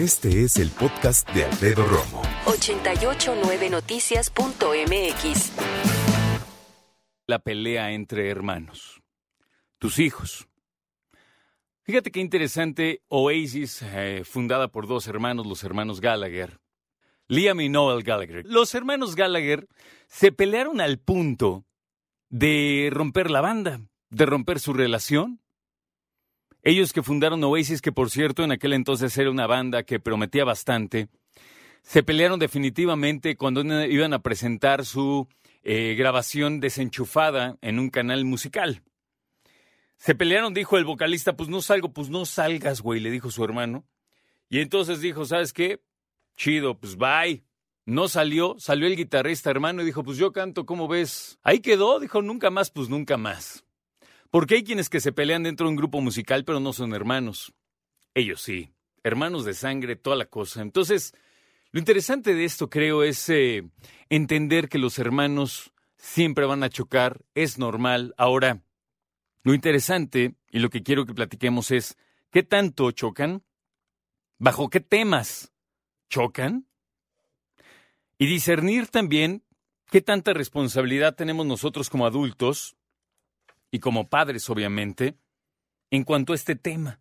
Este es el podcast de Alfredo Romo. 889noticias.mx. La pelea entre hermanos. Tus hijos. Fíjate qué interesante Oasis, eh, fundada por dos hermanos, los hermanos Gallagher. Liam y Noel Gallagher. Los hermanos Gallagher se pelearon al punto de romper la banda, de romper su relación. Ellos que fundaron Oasis, que por cierto en aquel entonces era una banda que prometía bastante, se pelearon definitivamente cuando iban a presentar su eh, grabación desenchufada en un canal musical. Se pelearon, dijo el vocalista, pues no salgo, pues no salgas, güey, le dijo su hermano. Y entonces dijo, ¿sabes qué? Chido, pues bye. No salió, salió el guitarrista hermano y dijo, pues yo canto, ¿cómo ves? Ahí quedó, dijo, nunca más, pues nunca más. Porque hay quienes que se pelean dentro de un grupo musical, pero no son hermanos. Ellos sí, hermanos de sangre, toda la cosa. Entonces, lo interesante de esto, creo, es eh, entender que los hermanos siempre van a chocar, es normal. Ahora, lo interesante y lo que quiero que platiquemos es, ¿qué tanto chocan? ¿Bajo qué temas chocan? Y discernir también qué tanta responsabilidad tenemos nosotros como adultos y como padres, obviamente, en cuanto a este tema.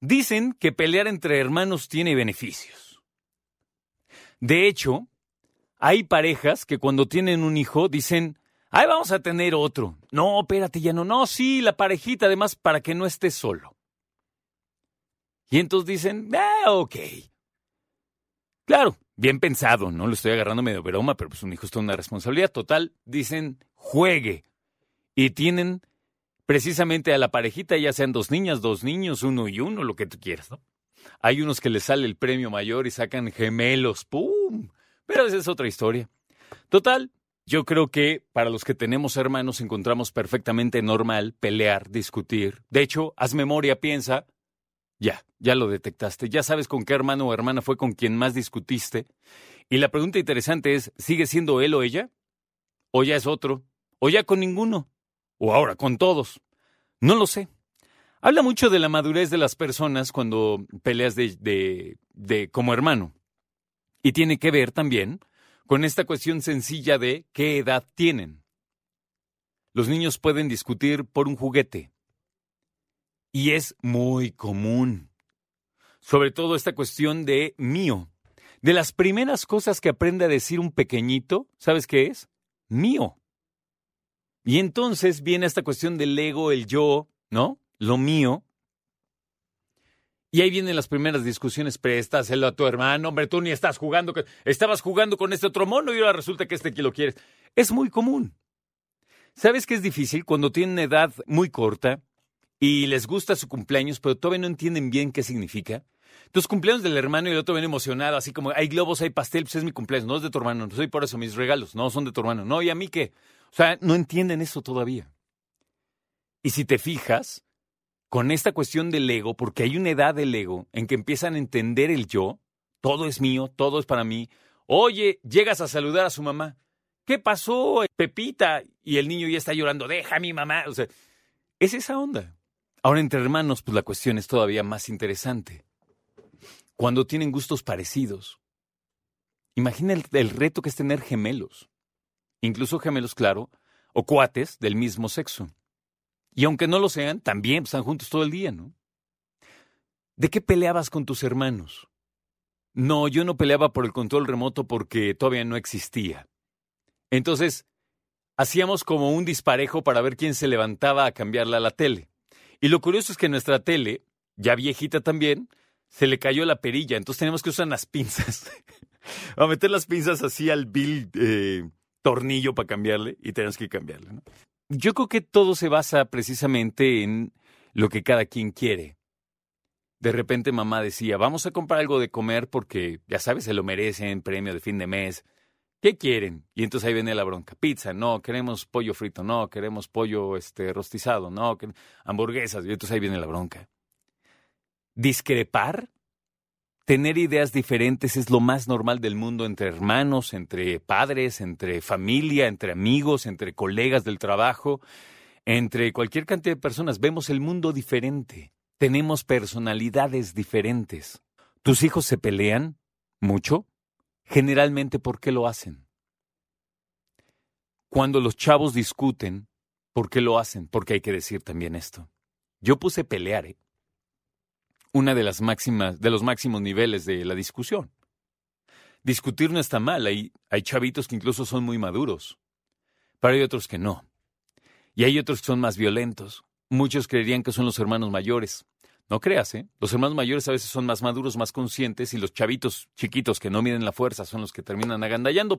Dicen que pelear entre hermanos tiene beneficios. De hecho, hay parejas que cuando tienen un hijo dicen, ¡ay, vamos a tener otro! No, espérate, ya no. No, sí, la parejita, además, para que no estés solo. Y entonces dicen, ah, ok. Claro, bien pensado, no lo estoy agarrando medio broma, pero pues un hijo es toda una responsabilidad. Total, dicen, juegue. Y tienen precisamente a la parejita, ya sean dos niñas, dos niños, uno y uno, lo que tú quieras, ¿no? Hay unos que les sale el premio mayor y sacan gemelos, ¡pum! Pero esa es otra historia. Total, yo creo que para los que tenemos hermanos encontramos perfectamente normal pelear, discutir. De hecho, haz memoria, piensa, ya, ya lo detectaste, ya sabes con qué hermano o hermana fue con quien más discutiste. Y la pregunta interesante es, ¿sigue siendo él o ella? ¿O ya es otro? ¿O ya con ninguno? ¿O ahora con todos? No lo sé. Habla mucho de la madurez de las personas cuando peleas de, de, como hermano. Y tiene que ver también con esta cuestión sencilla de qué edad tienen. Los niños pueden discutir por un juguete. Y es muy común. Sobre todo esta cuestión de mío. De las primeras cosas que aprende a decir un pequeñito, ¿sabes qué es? Mío. Y entonces viene esta cuestión del ego, el yo, ¿no? Lo mío. Y ahí vienen las primeras discusiones, préstaselo a tu hermano, hombre, tú ni estás jugando, estabas jugando con este otro mono y ahora resulta que este que lo quieres. Es muy común. ¿Sabes qué es difícil? Cuando tienen edad muy corta y les gusta su cumpleaños, pero todavía no entienden bien qué significa. Tus cumpleaños del hermano y el otro ven emocionado, así como hay globos, hay pastel, pues es mi cumpleaños, no es de tu hermano, no soy por eso, mis regalos, no son de tu hermano, no, ¿y a mí qué? O sea, no entienden eso todavía. Y si te fijas, con esta cuestión del ego, porque hay una edad del ego en que empiezan a entender el yo, todo es mío, todo es para mí. Oye, llegas a saludar a su mamá. ¿Qué pasó, Pepita? Y el niño ya está llorando, deja a mi mamá. O sea, es esa onda. Ahora, entre hermanos, pues la cuestión es todavía más interesante. Cuando tienen gustos parecidos. Imagina el, el reto que es tener gemelos. Incluso gemelos, claro, o cuates del mismo sexo. Y aunque no lo sean, también están juntos todo el día, ¿no? ¿De qué peleabas con tus hermanos? No, yo no peleaba por el control remoto porque todavía no existía. Entonces, hacíamos como un disparejo para ver quién se levantaba a cambiarla a la tele. Y lo curioso es que nuestra tele, ya viejita también, se le cayó la perilla, entonces tenemos que usar las pinzas. a meter las pinzas así al bill eh, tornillo para cambiarle y tenemos que cambiarle. Yo creo que todo se basa precisamente en lo que cada quien quiere. De repente mamá decía, vamos a comprar algo de comer porque, ya sabes, se lo merecen, premio de fin de mes. ¿Qué quieren? Y entonces ahí viene la bronca. Pizza, no, queremos pollo frito, no, queremos pollo este, rostizado, no, hamburguesas. Y entonces ahí viene la bronca. Discrepar Tener ideas diferentes es lo más normal del mundo entre hermanos, entre padres, entre familia, entre amigos, entre colegas del trabajo, entre cualquier cantidad de personas. Vemos el mundo diferente. tenemos personalidades diferentes. ¿Tus hijos se pelean mucho? Generalmente, ¿por qué lo hacen? Cuando los chavos discuten, ¿por qué lo hacen? Porque hay que decir también esto. Yo puse pelear, ¿eh? Una de las máximas, de los máximos niveles de la discusión. Discutir no está mal, hay, hay chavitos que incluso son muy maduros, pero hay otros que no. Y hay otros que son más violentos. Muchos creerían que son los hermanos mayores. No creas, ¿eh? Los hermanos mayores a veces son más maduros, más conscientes, y los chavitos chiquitos que no miden la fuerza son los que terminan agandallando.